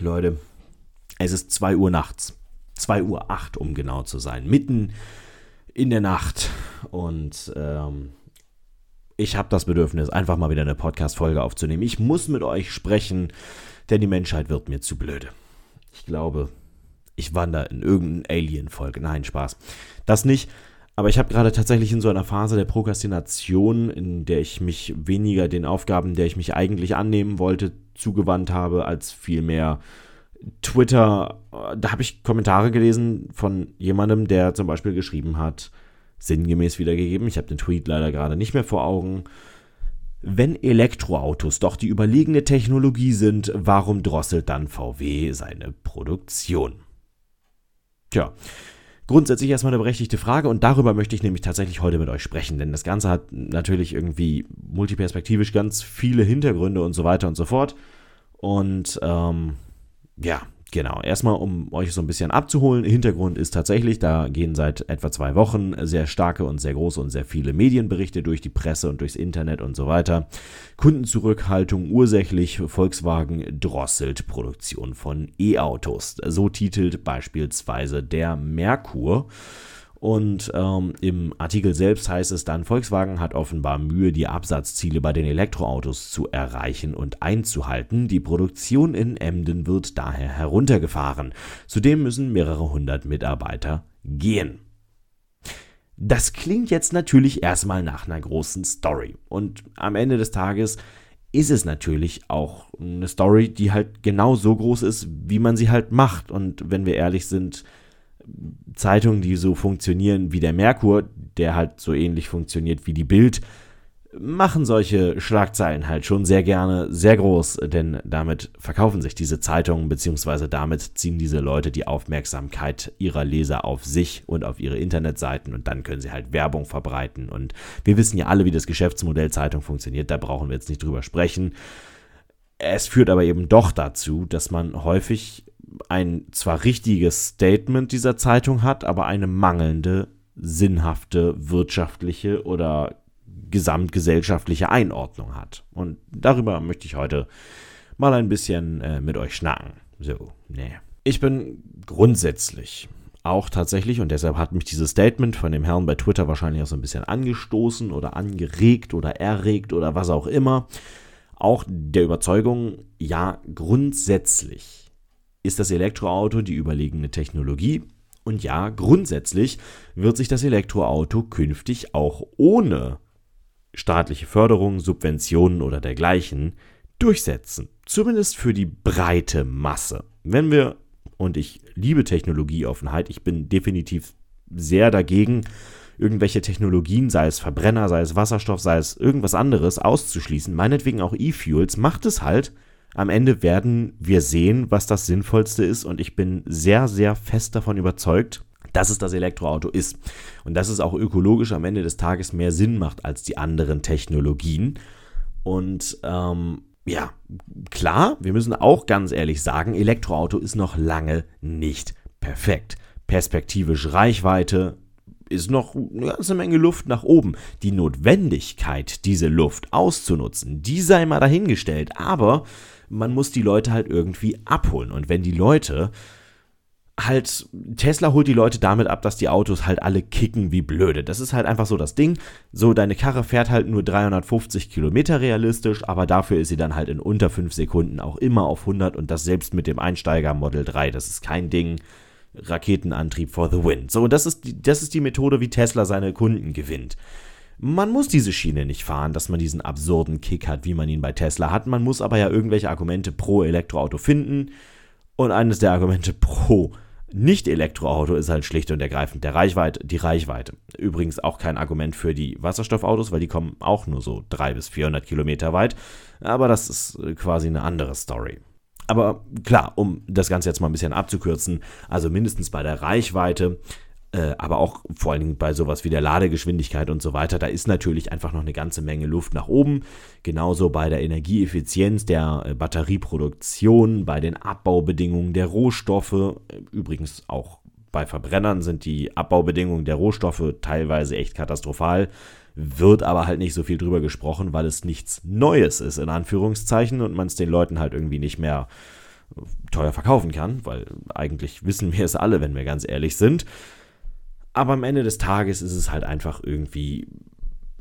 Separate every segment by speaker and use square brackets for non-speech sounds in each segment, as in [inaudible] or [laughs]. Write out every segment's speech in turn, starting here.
Speaker 1: Leute, es ist 2 Uhr nachts. 2 Uhr 8, um genau zu sein. Mitten in der Nacht. Und ähm, ich habe das Bedürfnis, einfach mal wieder eine Podcast-Folge aufzunehmen. Ich muss mit euch sprechen, denn die Menschheit wird mir zu blöde. Ich glaube, ich wandere in irgendeine Alien-Folge. Nein, Spaß. Das nicht. Aber ich habe gerade tatsächlich in so einer Phase der Prokrastination, in der ich mich weniger den Aufgaben, der ich mich eigentlich annehmen wollte, zugewandt habe, als vielmehr Twitter. Da habe ich Kommentare gelesen von jemandem, der zum Beispiel geschrieben hat, sinngemäß wiedergegeben, ich habe den Tweet leider gerade nicht mehr vor Augen, wenn Elektroautos doch die überlegene Technologie sind, warum drosselt dann VW seine Produktion? Tja, grundsätzlich erstmal eine berechtigte Frage und darüber möchte ich nämlich tatsächlich heute mit euch sprechen, denn das Ganze hat natürlich irgendwie multiperspektivisch ganz viele Hintergründe und so weiter und so fort. Und ähm, ja, Genau, erstmal um euch so ein bisschen abzuholen. Hintergrund ist tatsächlich, da gehen seit etwa zwei Wochen sehr starke und sehr große und sehr viele Medienberichte durch die Presse und durchs Internet und so weiter. Kundenzurückhaltung ursächlich, Volkswagen drosselt Produktion von E-Autos. So titelt beispielsweise der Merkur. Und ähm, im Artikel selbst heißt es dann, Volkswagen hat offenbar Mühe, die Absatzziele bei den Elektroautos zu erreichen und einzuhalten. Die Produktion in Emden wird daher heruntergefahren. Zudem müssen mehrere hundert Mitarbeiter gehen. Das klingt jetzt natürlich erstmal nach einer großen Story. Und am Ende des Tages ist es natürlich auch eine Story, die halt genau so groß ist, wie man sie halt macht. Und wenn wir ehrlich sind, Zeitungen, die so funktionieren wie der Merkur, der halt so ähnlich funktioniert wie die Bild, machen solche Schlagzeilen halt schon sehr gerne sehr groß, denn damit verkaufen sich diese Zeitungen, beziehungsweise damit ziehen diese Leute die Aufmerksamkeit ihrer Leser auf sich und auf ihre Internetseiten und dann können sie halt Werbung verbreiten. Und wir wissen ja alle, wie das Geschäftsmodell Zeitung funktioniert, da brauchen wir jetzt nicht drüber sprechen. Es führt aber eben doch dazu, dass man häufig ein zwar richtiges Statement dieser Zeitung hat, aber eine mangelnde sinnhafte wirtschaftliche oder gesamtgesellschaftliche Einordnung hat. Und darüber möchte ich heute mal ein bisschen äh, mit euch schnacken. So, nee. Ich bin grundsätzlich auch tatsächlich, und deshalb hat mich dieses Statement von dem Herrn bei Twitter wahrscheinlich auch so ein bisschen angestoßen oder angeregt oder erregt oder was auch immer, auch der Überzeugung, ja, grundsätzlich ist das Elektroauto die überlegene Technologie. Und ja, grundsätzlich wird sich das Elektroauto künftig auch ohne staatliche Förderung, Subventionen oder dergleichen durchsetzen. Zumindest für die breite Masse. Wenn wir, und ich liebe Technologieoffenheit, ich bin definitiv sehr dagegen, irgendwelche Technologien, sei es Verbrenner, sei es Wasserstoff, sei es irgendwas anderes, auszuschließen, meinetwegen auch E-Fuels, macht es halt, am Ende werden wir sehen, was das Sinnvollste ist und ich bin sehr, sehr fest davon überzeugt, dass es das Elektroauto ist. Und dass es auch ökologisch am Ende des Tages mehr Sinn macht als die anderen Technologien. Und ähm, ja, klar, wir müssen auch ganz ehrlich sagen, Elektroauto ist noch lange nicht perfekt. Perspektivisch Reichweite ist noch eine ganze Menge Luft nach oben. Die Notwendigkeit, diese Luft auszunutzen, die sei mal dahingestellt. Aber man muss die Leute halt irgendwie abholen. Und wenn die Leute halt, Tesla holt die Leute damit ab, dass die Autos halt alle kicken wie blöde. Das ist halt einfach so das Ding. So, deine Karre fährt halt nur 350 Kilometer realistisch, aber dafür ist sie dann halt in unter 5 Sekunden auch immer auf 100 und das selbst mit dem Einsteiger Model 3. Das ist kein Ding. Raketenantrieb for the win. So, das ist, die, das ist die Methode, wie Tesla seine Kunden gewinnt. Man muss diese Schiene nicht fahren, dass man diesen absurden Kick hat, wie man ihn bei Tesla hat. Man muss aber ja irgendwelche Argumente pro Elektroauto finden. Und eines der Argumente pro Nicht-Elektroauto ist halt schlicht und ergreifend der Reichweite, die Reichweite. Übrigens auch kein Argument für die Wasserstoffautos, weil die kommen auch nur so 300 bis 400 Kilometer weit. Aber das ist quasi eine andere Story. Aber klar, um das Ganze jetzt mal ein bisschen abzukürzen, also mindestens bei der Reichweite äh, aber auch vor allen Dingen bei sowas wie der Ladegeschwindigkeit und so weiter, da ist natürlich einfach noch eine ganze Menge Luft nach oben. Genauso bei der Energieeffizienz der äh, Batterieproduktion, bei den Abbaubedingungen der Rohstoffe, äh, übrigens auch bei Verbrennern sind die Abbaubedingungen der Rohstoffe teilweise echt katastrophal, wird aber halt nicht so viel drüber gesprochen, weil es nichts Neues ist, in Anführungszeichen, und man es den Leuten halt irgendwie nicht mehr teuer verkaufen kann, weil eigentlich wissen wir es alle, wenn wir ganz ehrlich sind. Aber am Ende des Tages ist es halt einfach irgendwie,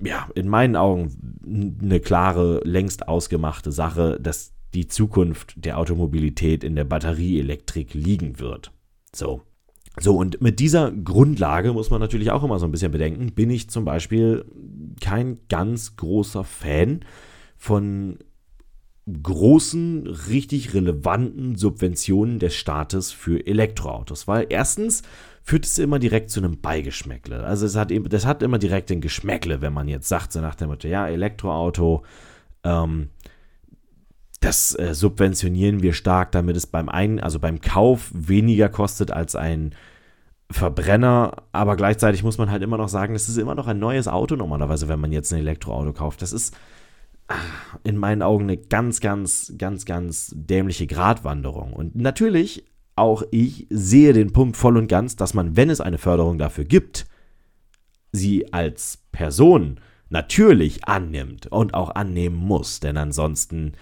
Speaker 1: ja, in meinen Augen eine klare, längst ausgemachte Sache, dass die Zukunft der Automobilität in der Batterieelektrik liegen wird. So. So, und mit dieser Grundlage muss man natürlich auch immer so ein bisschen bedenken, bin ich zum Beispiel kein ganz großer Fan von großen, richtig relevanten Subventionen des Staates für Elektroautos. Weil erstens führt es immer direkt zu einem Beigeschmäckle. Also es hat, das hat immer direkt den Geschmäckle, wenn man jetzt sagt, so nach dem Motto, ja, Elektroauto, ähm, das äh, subventionieren wir stark, damit es beim Ein also beim Kauf weniger kostet als ein Verbrenner, aber gleichzeitig muss man halt immer noch sagen, es ist immer noch ein neues Auto normalerweise, wenn man jetzt ein Elektroauto kauft. Das ist ah, in meinen Augen eine ganz, ganz, ganz, ganz dämliche Gratwanderung. Und natürlich, auch ich sehe den Punkt voll und ganz, dass man, wenn es eine Förderung dafür gibt, sie als Person natürlich annimmt und auch annehmen muss, denn ansonsten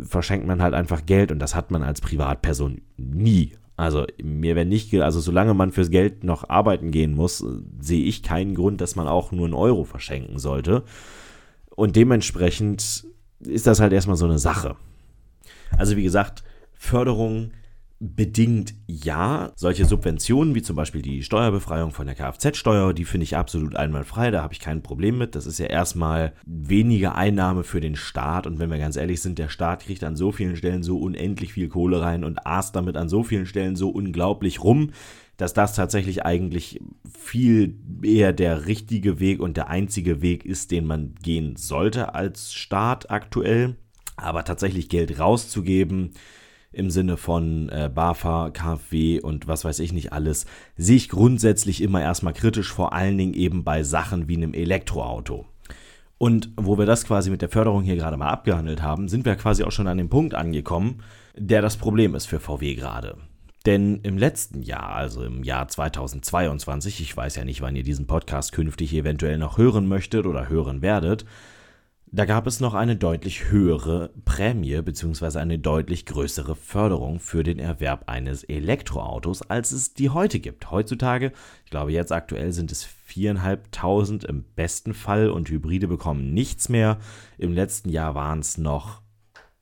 Speaker 1: verschenkt man halt einfach Geld und das hat man als Privatperson nie. Also mir wäre nicht, also solange man fürs Geld noch arbeiten gehen muss, sehe ich keinen Grund, dass man auch nur einen Euro verschenken sollte. Und dementsprechend ist das halt erstmal so eine Sache. Also wie gesagt, Förderung bedingt ja. Solche Subventionen, wie zum Beispiel die Steuerbefreiung von der Kfz-Steuer, die finde ich absolut einwandfrei, da habe ich kein Problem mit. Das ist ja erstmal weniger Einnahme für den Staat und wenn wir ganz ehrlich sind, der Staat kriegt an so vielen Stellen so unendlich viel Kohle rein und aßt damit an so vielen Stellen so unglaublich rum, dass das tatsächlich eigentlich viel eher der richtige Weg und der einzige Weg ist, den man gehen sollte als Staat aktuell. Aber tatsächlich Geld rauszugeben, im Sinne von äh, BAFA, KfW und was weiß ich nicht alles, sehe ich grundsätzlich immer erstmal kritisch, vor allen Dingen eben bei Sachen wie einem Elektroauto. Und wo wir das quasi mit der Förderung hier gerade mal abgehandelt haben, sind wir quasi auch schon an dem Punkt angekommen, der das Problem ist für VW gerade. Denn im letzten Jahr, also im Jahr 2022, ich weiß ja nicht, wann ihr diesen Podcast künftig eventuell noch hören möchtet oder hören werdet, da gab es noch eine deutlich höhere Prämie bzw. eine deutlich größere Förderung für den Erwerb eines Elektroautos, als es die heute gibt. Heutzutage, ich glaube jetzt aktuell sind es 4.500 im besten Fall und Hybride bekommen nichts mehr. Im letzten Jahr waren es noch,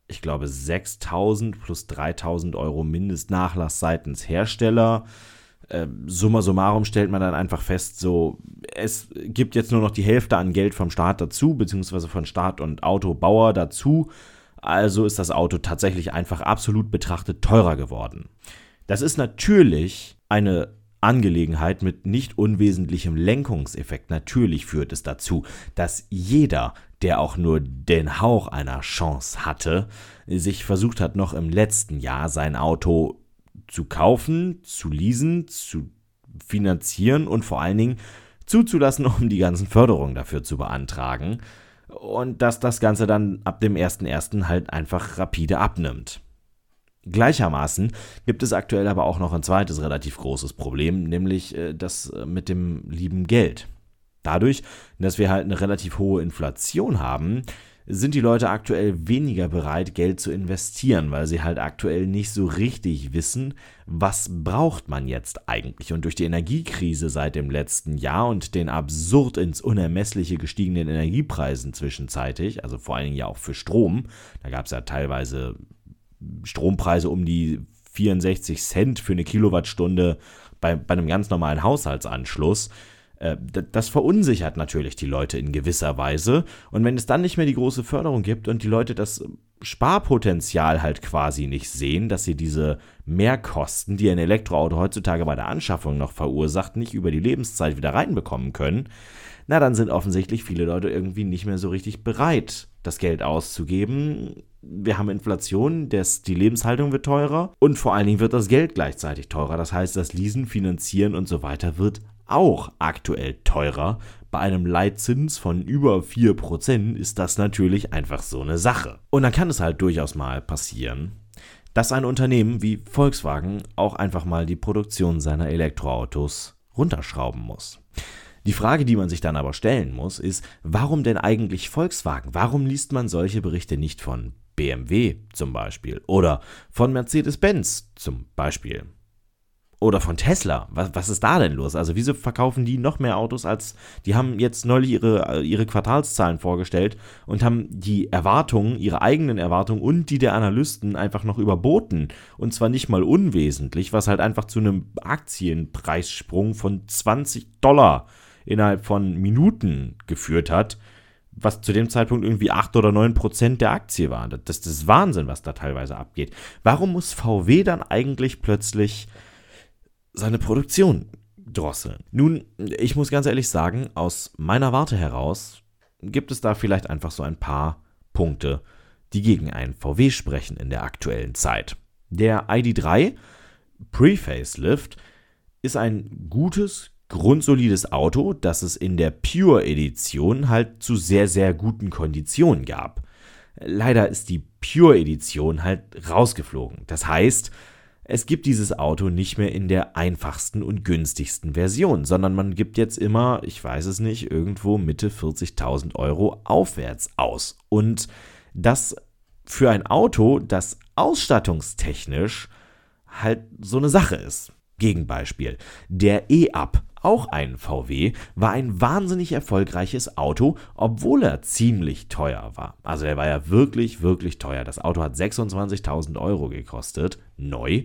Speaker 1: ich glaube, 6.000 plus 3.000 Euro Mindestnachlass seitens Hersteller äh, summa summarum stellt man dann einfach fest, so, es gibt jetzt nur noch die Hälfte an Geld vom Staat dazu, beziehungsweise von Staat und Autobauer dazu. Also ist das Auto tatsächlich einfach absolut betrachtet teurer geworden. Das ist natürlich eine Angelegenheit mit nicht unwesentlichem Lenkungseffekt. Natürlich führt es dazu, dass jeder, der auch nur den Hauch einer Chance hatte, sich versucht hat, noch im letzten Jahr sein Auto zu kaufen, zu leasen, zu finanzieren und vor allen Dingen zuzulassen, [laughs] um die ganzen Förderungen dafür zu beantragen. Und dass das Ganze dann ab dem 1.1. halt einfach rapide abnimmt. Gleichermaßen gibt es aktuell aber auch noch ein zweites relativ großes Problem, nämlich äh, das äh, mit dem lieben Geld. Dadurch, dass wir halt eine relativ hohe Inflation haben, sind die Leute aktuell weniger bereit, Geld zu investieren, weil sie halt aktuell nicht so richtig wissen, was braucht man jetzt eigentlich. Und durch die Energiekrise seit dem letzten Jahr und den absurd ins Unermessliche gestiegenen Energiepreisen zwischenzeitig, also vor allen Dingen ja auch für Strom, da gab es ja teilweise Strompreise um die 64 Cent für eine Kilowattstunde bei, bei einem ganz normalen Haushaltsanschluss. Äh, das verunsichert natürlich die Leute in gewisser Weise. Und wenn es dann nicht mehr die große Förderung gibt und die Leute das Sparpotenzial halt quasi nicht sehen, dass sie diese Mehrkosten, die ein Elektroauto heutzutage bei der Anschaffung noch verursacht, nicht über die Lebenszeit wieder reinbekommen können, na dann sind offensichtlich viele Leute irgendwie nicht mehr so richtig bereit, das Geld auszugeben. Wir haben Inflation, das, die Lebenshaltung wird teurer und vor allen Dingen wird das Geld gleichzeitig teurer. Das heißt, das Leasen, Finanzieren und so weiter wird auch aktuell teurer. Bei einem Leitzins von über 4% ist das natürlich einfach so eine Sache. Und dann kann es halt durchaus mal passieren, dass ein Unternehmen wie Volkswagen auch einfach mal die Produktion seiner Elektroautos runterschrauben muss. Die Frage, die man sich dann aber stellen muss, ist, warum denn eigentlich Volkswagen? Warum liest man solche Berichte nicht von BMW zum Beispiel oder von Mercedes-Benz zum Beispiel. Oder von Tesla. Was, was ist da denn los? Also, wieso verkaufen die noch mehr Autos als. Die haben jetzt neulich ihre, ihre Quartalszahlen vorgestellt und haben die Erwartungen, ihre eigenen Erwartungen und die der Analysten einfach noch überboten. Und zwar nicht mal unwesentlich, was halt einfach zu einem Aktienpreissprung von 20 Dollar innerhalb von Minuten geführt hat was zu dem Zeitpunkt irgendwie 8 oder 9 Prozent der Aktie war. Das, das ist Wahnsinn, was da teilweise abgeht. Warum muss VW dann eigentlich plötzlich seine Produktion drosseln. Nun, ich muss ganz ehrlich sagen, aus meiner Warte heraus gibt es da vielleicht einfach so ein paar Punkte, die gegen einen VW sprechen in der aktuellen Zeit. Der ID3 Pre-Facelift ist ein gutes, grundsolides Auto, das es in der Pure-Edition halt zu sehr, sehr guten Konditionen gab. Leider ist die Pure-Edition halt rausgeflogen. Das heißt, es gibt dieses Auto nicht mehr in der einfachsten und günstigsten Version, sondern man gibt jetzt immer, ich weiß es nicht, irgendwo Mitte 40.000 Euro aufwärts aus. Und das für ein Auto, das ausstattungstechnisch halt so eine Sache ist. Gegenbeispiel. Der E-Up auch ein VW, war ein wahnsinnig erfolgreiches Auto, obwohl er ziemlich teuer war. Also er war ja wirklich, wirklich teuer. Das Auto hat 26.000 Euro gekostet, neu.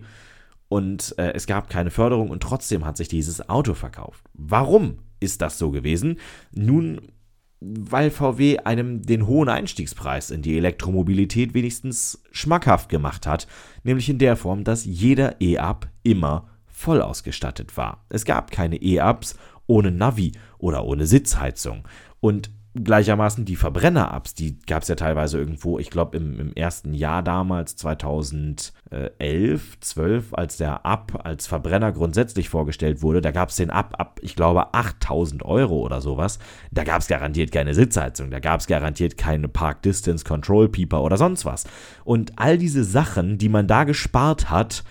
Speaker 1: Und äh, es gab keine Förderung und trotzdem hat sich dieses Auto verkauft. Warum ist das so gewesen? Nun, weil VW einem den hohen Einstiegspreis in die Elektromobilität wenigstens schmackhaft gemacht hat, nämlich in der Form, dass jeder E-Up immer voll ausgestattet war. Es gab keine E-Ups ohne Navi oder ohne Sitzheizung. Und gleichermaßen die Verbrenner-Ups, die gab es ja teilweise irgendwo, ich glaube im, im, ersten Jahr damals, 2011, 12, als der Up als Verbrenner grundsätzlich vorgestellt wurde, da gab es den Up ab, ich glaube, 8000 Euro oder sowas. Da gab es garantiert keine Sitzheizung, da gab es garantiert keine Park Distance Control Pieper oder sonst was. Und all diese Sachen, die man da gespart hat,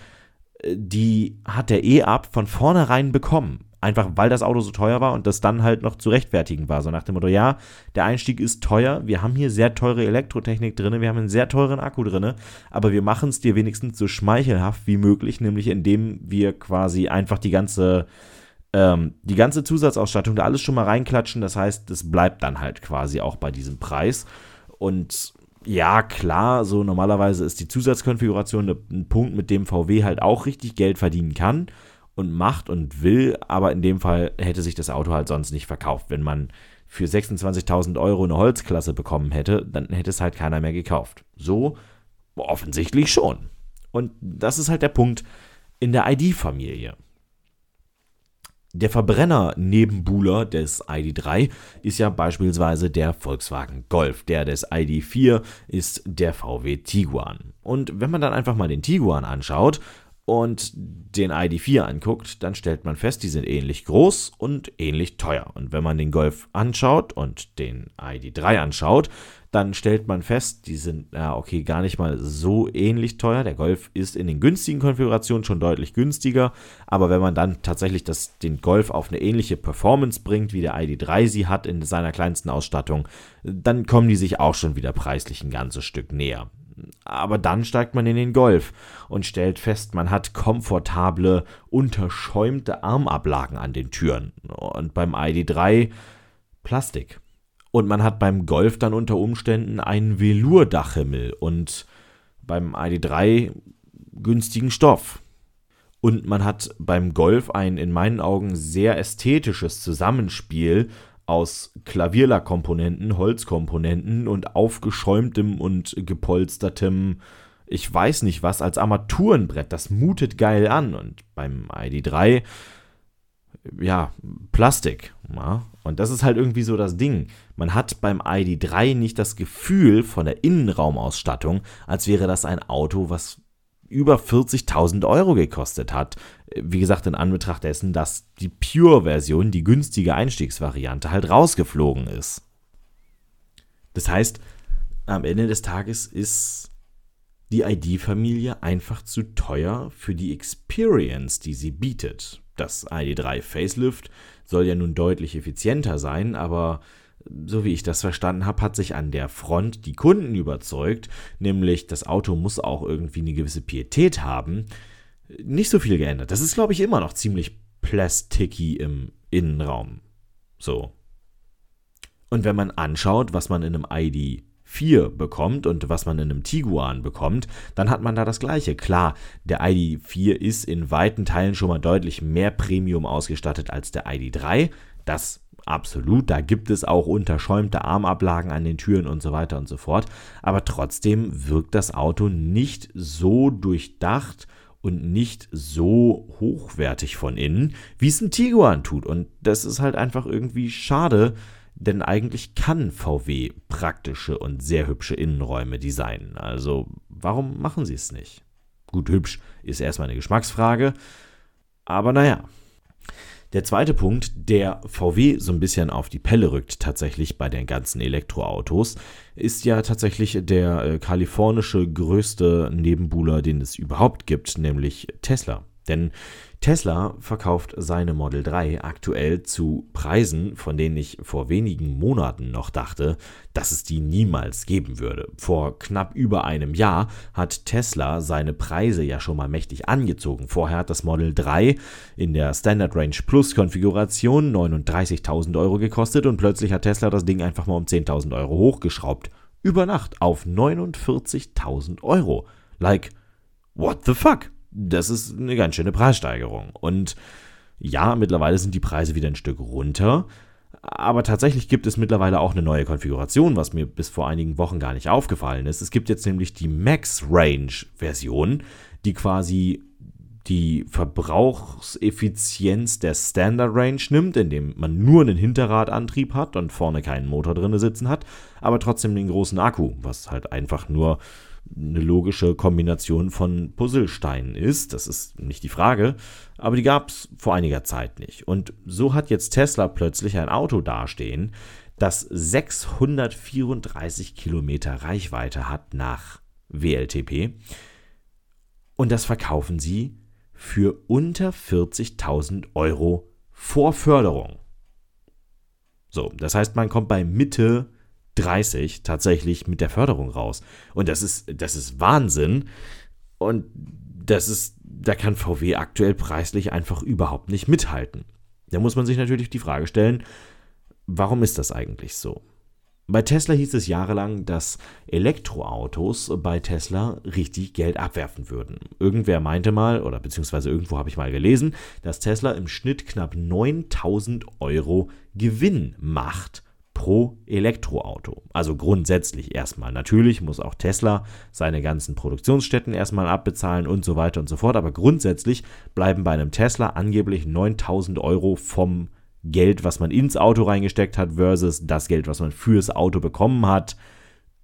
Speaker 1: die hat der E-Up von vornherein bekommen. Einfach weil das Auto so teuer war und das dann halt noch zu rechtfertigen war. So nach dem Motto, ja, der Einstieg ist teuer, wir haben hier sehr teure Elektrotechnik drin, wir haben einen sehr teuren Akku drin, aber wir machen es dir wenigstens so schmeichelhaft wie möglich, nämlich indem wir quasi einfach die ganze, ähm, die ganze Zusatzausstattung da alles schon mal reinklatschen. Das heißt, es bleibt dann halt quasi auch bei diesem Preis. Und ja, klar, so normalerweise ist die Zusatzkonfiguration ein Punkt, mit dem VW halt auch richtig Geld verdienen kann und macht und will, aber in dem Fall hätte sich das Auto halt sonst nicht verkauft. Wenn man für 26.000 Euro eine Holzklasse bekommen hätte, dann hätte es halt keiner mehr gekauft. So offensichtlich schon. Und das ist halt der Punkt in der ID-Familie. Der Verbrenner-Nebenbuhler des ID3 ist ja beispielsweise der Volkswagen Golf. Der des ID4 ist der VW Tiguan. Und wenn man dann einfach mal den Tiguan anschaut und den ID4 anguckt, dann stellt man fest, die sind ähnlich groß und ähnlich teuer. Und wenn man den Golf anschaut und den ID3 anschaut, dann stellt man fest, die sind, ja, okay, gar nicht mal so ähnlich teuer. Der Golf ist in den günstigen Konfigurationen schon deutlich günstiger, aber wenn man dann tatsächlich das, den Golf auf eine ähnliche Performance bringt, wie der ID3 sie hat in seiner kleinsten Ausstattung, dann kommen die sich auch schon wieder preislich ein ganzes Stück näher. Aber dann steigt man in den Golf und stellt fest, man hat komfortable, unterschäumte Armablagen an den Türen. Und beim ID3 Plastik. Und man hat beim Golf dann unter Umständen einen Velour-Dachhimmel und beim ID3 günstigen Stoff. Und man hat beim Golf ein in meinen Augen sehr ästhetisches Zusammenspiel aus Klavierlackkomponenten, Holzkomponenten und aufgeschäumtem und gepolstertem, ich weiß nicht was, als Armaturenbrett. Das mutet geil an. Und beim ID3 ja, Plastik. Ja. Und das ist halt irgendwie so das Ding. Man hat beim ID3 nicht das Gefühl von der Innenraumausstattung, als wäre das ein Auto, was über 40.000 Euro gekostet hat. Wie gesagt, in Anbetracht dessen, dass die Pure-Version, die günstige Einstiegsvariante, halt rausgeflogen ist. Das heißt, am Ende des Tages ist die ID-Familie einfach zu teuer für die Experience, die sie bietet. Das ID3 Facelift soll ja nun deutlich effizienter sein, aber so wie ich das verstanden habe, hat sich an der Front die Kunden überzeugt, nämlich das Auto muss auch irgendwie eine gewisse Pietät haben, nicht so viel geändert. Das ist, glaube ich, immer noch ziemlich plasticky im Innenraum. So. Und wenn man anschaut, was man in einem ID 4 bekommt und was man in einem Tiguan bekommt, dann hat man da das gleiche. Klar, der ID4 ist in weiten Teilen schon mal deutlich mehr Premium ausgestattet als der ID3. Das absolut, da gibt es auch unterschäumte Armablagen an den Türen und so weiter und so fort. Aber trotzdem wirkt das Auto nicht so durchdacht und nicht so hochwertig von innen, wie es ein Tiguan tut. Und das ist halt einfach irgendwie schade, denn eigentlich kann VW praktische und sehr hübsche Innenräume designen. Also warum machen sie es nicht? Gut, hübsch ist erstmal eine Geschmacksfrage, aber naja. Der zweite Punkt, der VW so ein bisschen auf die Pelle rückt, tatsächlich bei den ganzen Elektroautos, ist ja tatsächlich der äh, kalifornische größte Nebenbuhler, den es überhaupt gibt, nämlich Tesla. Denn Tesla verkauft seine Model 3 aktuell zu Preisen, von denen ich vor wenigen Monaten noch dachte, dass es die niemals geben würde. Vor knapp über einem Jahr hat Tesla seine Preise ja schon mal mächtig angezogen. Vorher hat das Model 3 in der Standard Range Plus Konfiguration 39.000 Euro gekostet und plötzlich hat Tesla das Ding einfach mal um 10.000 Euro hochgeschraubt. Über Nacht auf 49.000 Euro. Like, what the fuck? Das ist eine ganz schöne Preissteigerung. Und ja, mittlerweile sind die Preise wieder ein Stück runter. Aber tatsächlich gibt es mittlerweile auch eine neue Konfiguration, was mir bis vor einigen Wochen gar nicht aufgefallen ist. Es gibt jetzt nämlich die Max Range Version, die quasi die Verbrauchseffizienz der Standard Range nimmt, indem man nur einen Hinterradantrieb hat und vorne keinen Motor drin sitzen hat, aber trotzdem den großen Akku, was halt einfach nur eine logische Kombination von Puzzlesteinen ist. Das ist nicht die Frage, aber die gab es vor einiger Zeit nicht. Und so hat jetzt Tesla plötzlich ein Auto dastehen, das 634 Kilometer Reichweite hat nach WLTP. Und das verkaufen sie für unter 40.000 Euro vor Förderung. So, das heißt, man kommt bei Mitte 30 tatsächlich mit der Förderung raus. Und das ist, das ist Wahnsinn. Und das ist, da kann VW aktuell preislich einfach überhaupt nicht mithalten. Da muss man sich natürlich die Frage stellen, warum ist das eigentlich so? Bei Tesla hieß es jahrelang, dass Elektroautos bei Tesla richtig Geld abwerfen würden. Irgendwer meinte mal, oder beziehungsweise irgendwo habe ich mal gelesen, dass Tesla im Schnitt knapp 9000 Euro Gewinn macht pro Elektroauto. Also grundsätzlich erstmal. Natürlich muss auch Tesla seine ganzen Produktionsstätten erstmal abbezahlen und so weiter und so fort. Aber grundsätzlich bleiben bei einem Tesla angeblich 9000 Euro vom Geld, was man ins Auto reingesteckt hat, versus das Geld, was man fürs Auto bekommen hat,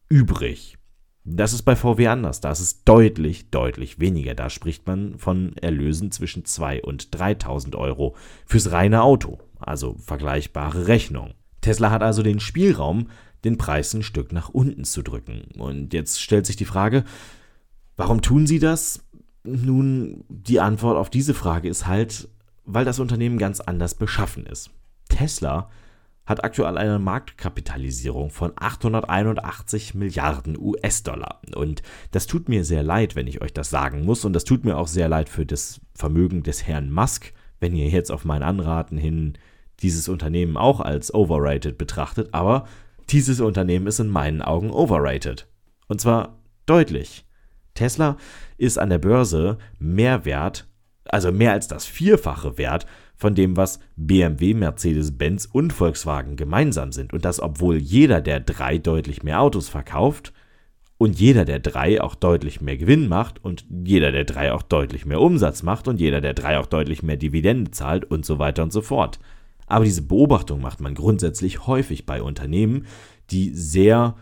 Speaker 1: übrig. Das ist bei VW anders. Da ist es deutlich, deutlich weniger. Da spricht man von Erlösen zwischen 2.000 und 3.000 Euro fürs reine Auto. Also vergleichbare Rechnung. Tesla hat also den Spielraum, den Preis ein Stück nach unten zu drücken. Und jetzt stellt sich die Frage, warum tun sie das? Nun, die Antwort auf diese Frage ist halt, weil das Unternehmen ganz anders beschaffen ist. Tesla hat aktuell eine Marktkapitalisierung von 881 Milliarden US-Dollar. Und das tut mir sehr leid, wenn ich euch das sagen muss. Und das tut mir auch sehr leid für das Vermögen des Herrn Musk, wenn ihr jetzt auf mein Anraten hin dieses Unternehmen auch als overrated betrachtet, aber dieses Unternehmen ist in meinen Augen overrated. Und zwar deutlich. Tesla ist an der Börse mehr wert, also mehr als das Vierfache wert von dem, was BMW, Mercedes-Benz und Volkswagen gemeinsam sind. Und das, obwohl jeder der drei deutlich mehr Autos verkauft und jeder der drei auch deutlich mehr Gewinn macht und jeder der drei auch deutlich mehr Umsatz macht und jeder der drei auch deutlich mehr Dividende zahlt und so weiter und so fort. Aber diese Beobachtung macht man grundsätzlich häufig bei Unternehmen, die sehr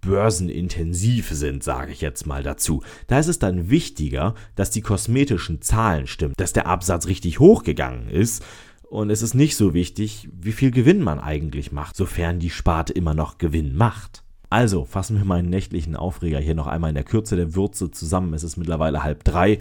Speaker 1: börsenintensiv sind, sage ich jetzt mal dazu. Da ist es dann wichtiger, dass die kosmetischen Zahlen stimmen, dass der Absatz richtig hochgegangen ist. Und es ist nicht so wichtig, wie viel Gewinn man eigentlich macht, sofern die Sparte immer noch Gewinn macht. Also fassen wir meinen nächtlichen Aufreger hier noch einmal in der Kürze der Würze zusammen. Es ist mittlerweile halb drei.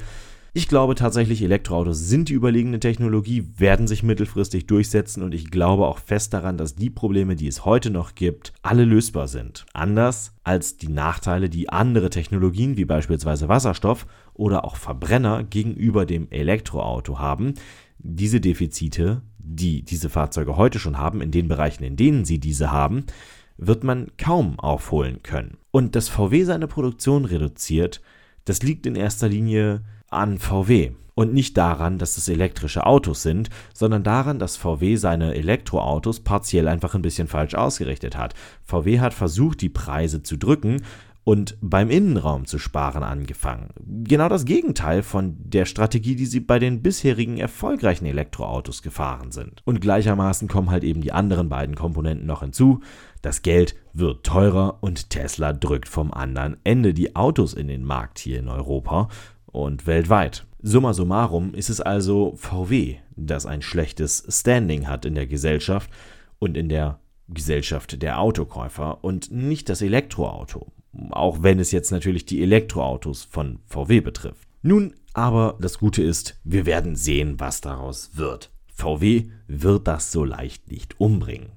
Speaker 1: Ich glaube tatsächlich, Elektroautos sind die überlegene Technologie, werden sich mittelfristig durchsetzen und ich glaube auch fest daran, dass die Probleme, die es heute noch gibt, alle lösbar sind. Anders als die Nachteile, die andere Technologien wie beispielsweise Wasserstoff oder auch Verbrenner gegenüber dem Elektroauto haben. Diese Defizite, die diese Fahrzeuge heute schon haben, in den Bereichen, in denen sie diese haben, wird man kaum aufholen können. Und dass VW seine Produktion reduziert, das liegt in erster Linie an VW. Und nicht daran, dass es elektrische Autos sind, sondern daran, dass VW seine Elektroautos partiell einfach ein bisschen falsch ausgerichtet hat. VW hat versucht, die Preise zu drücken und beim Innenraum zu sparen angefangen. Genau das Gegenteil von der Strategie, die sie bei den bisherigen erfolgreichen Elektroautos gefahren sind. Und gleichermaßen kommen halt eben die anderen beiden Komponenten noch hinzu. Das Geld wird teurer und Tesla drückt vom anderen Ende die Autos in den Markt hier in Europa und weltweit. Summa summarum ist es also VW, das ein schlechtes Standing hat in der Gesellschaft und in der Gesellschaft der Autokäufer und nicht das Elektroauto, auch wenn es jetzt natürlich die Elektroautos von VW betrifft. Nun aber das Gute ist, wir werden sehen, was daraus wird. VW wird das so leicht nicht umbringen.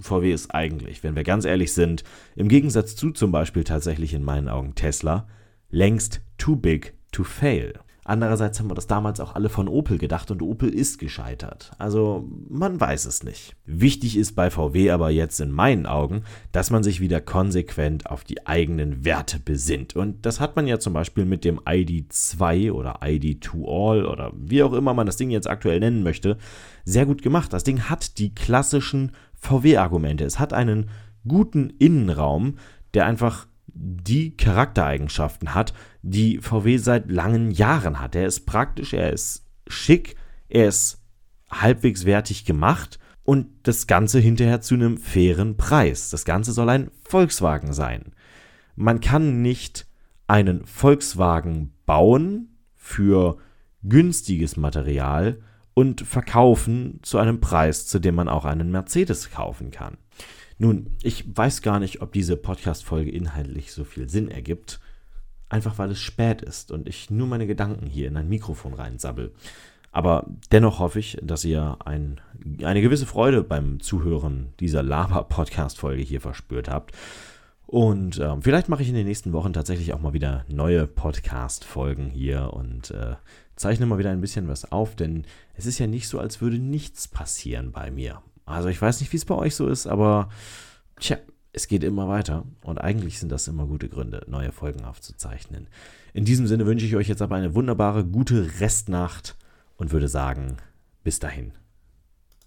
Speaker 1: VW ist eigentlich, wenn wir ganz ehrlich sind, im Gegensatz zu zum Beispiel tatsächlich in meinen Augen Tesla, längst too big to fail. Andererseits haben wir das damals auch alle von Opel gedacht und Opel ist gescheitert. Also man weiß es nicht. Wichtig ist bei VW aber jetzt in meinen Augen, dass man sich wieder konsequent auf die eigenen Werte besinnt. Und das hat man ja zum Beispiel mit dem ID2 oder ID2All oder wie auch immer man das Ding jetzt aktuell nennen möchte, sehr gut gemacht. Das Ding hat die klassischen VW-Argumente. Es hat einen guten Innenraum, der einfach die Charaktereigenschaften hat, die VW seit langen Jahren hat. Er ist praktisch, er ist schick, er ist halbwegs wertig gemacht und das Ganze hinterher zu einem fairen Preis. Das Ganze soll ein Volkswagen sein. Man kann nicht einen Volkswagen bauen für günstiges Material und verkaufen zu einem Preis, zu dem man auch einen Mercedes kaufen kann. Nun, ich weiß gar nicht, ob diese Podcast-Folge inhaltlich so viel Sinn ergibt. Einfach weil es spät ist und ich nur meine Gedanken hier in ein Mikrofon reinsabbel. Aber dennoch hoffe ich, dass ihr ein, eine gewisse Freude beim Zuhören dieser Laber-Podcast-Folge hier verspürt habt. Und äh, vielleicht mache ich in den nächsten Wochen tatsächlich auch mal wieder neue Podcast-Folgen hier und äh, zeichne mal wieder ein bisschen was auf, denn es ist ja nicht so, als würde nichts passieren bei mir. Also ich weiß nicht, wie es bei euch so ist, aber tja, es geht immer weiter und eigentlich sind das immer gute Gründe, neue Folgen aufzuzeichnen. In diesem Sinne wünsche ich euch jetzt aber eine wunderbare, gute Restnacht und würde sagen, bis dahin.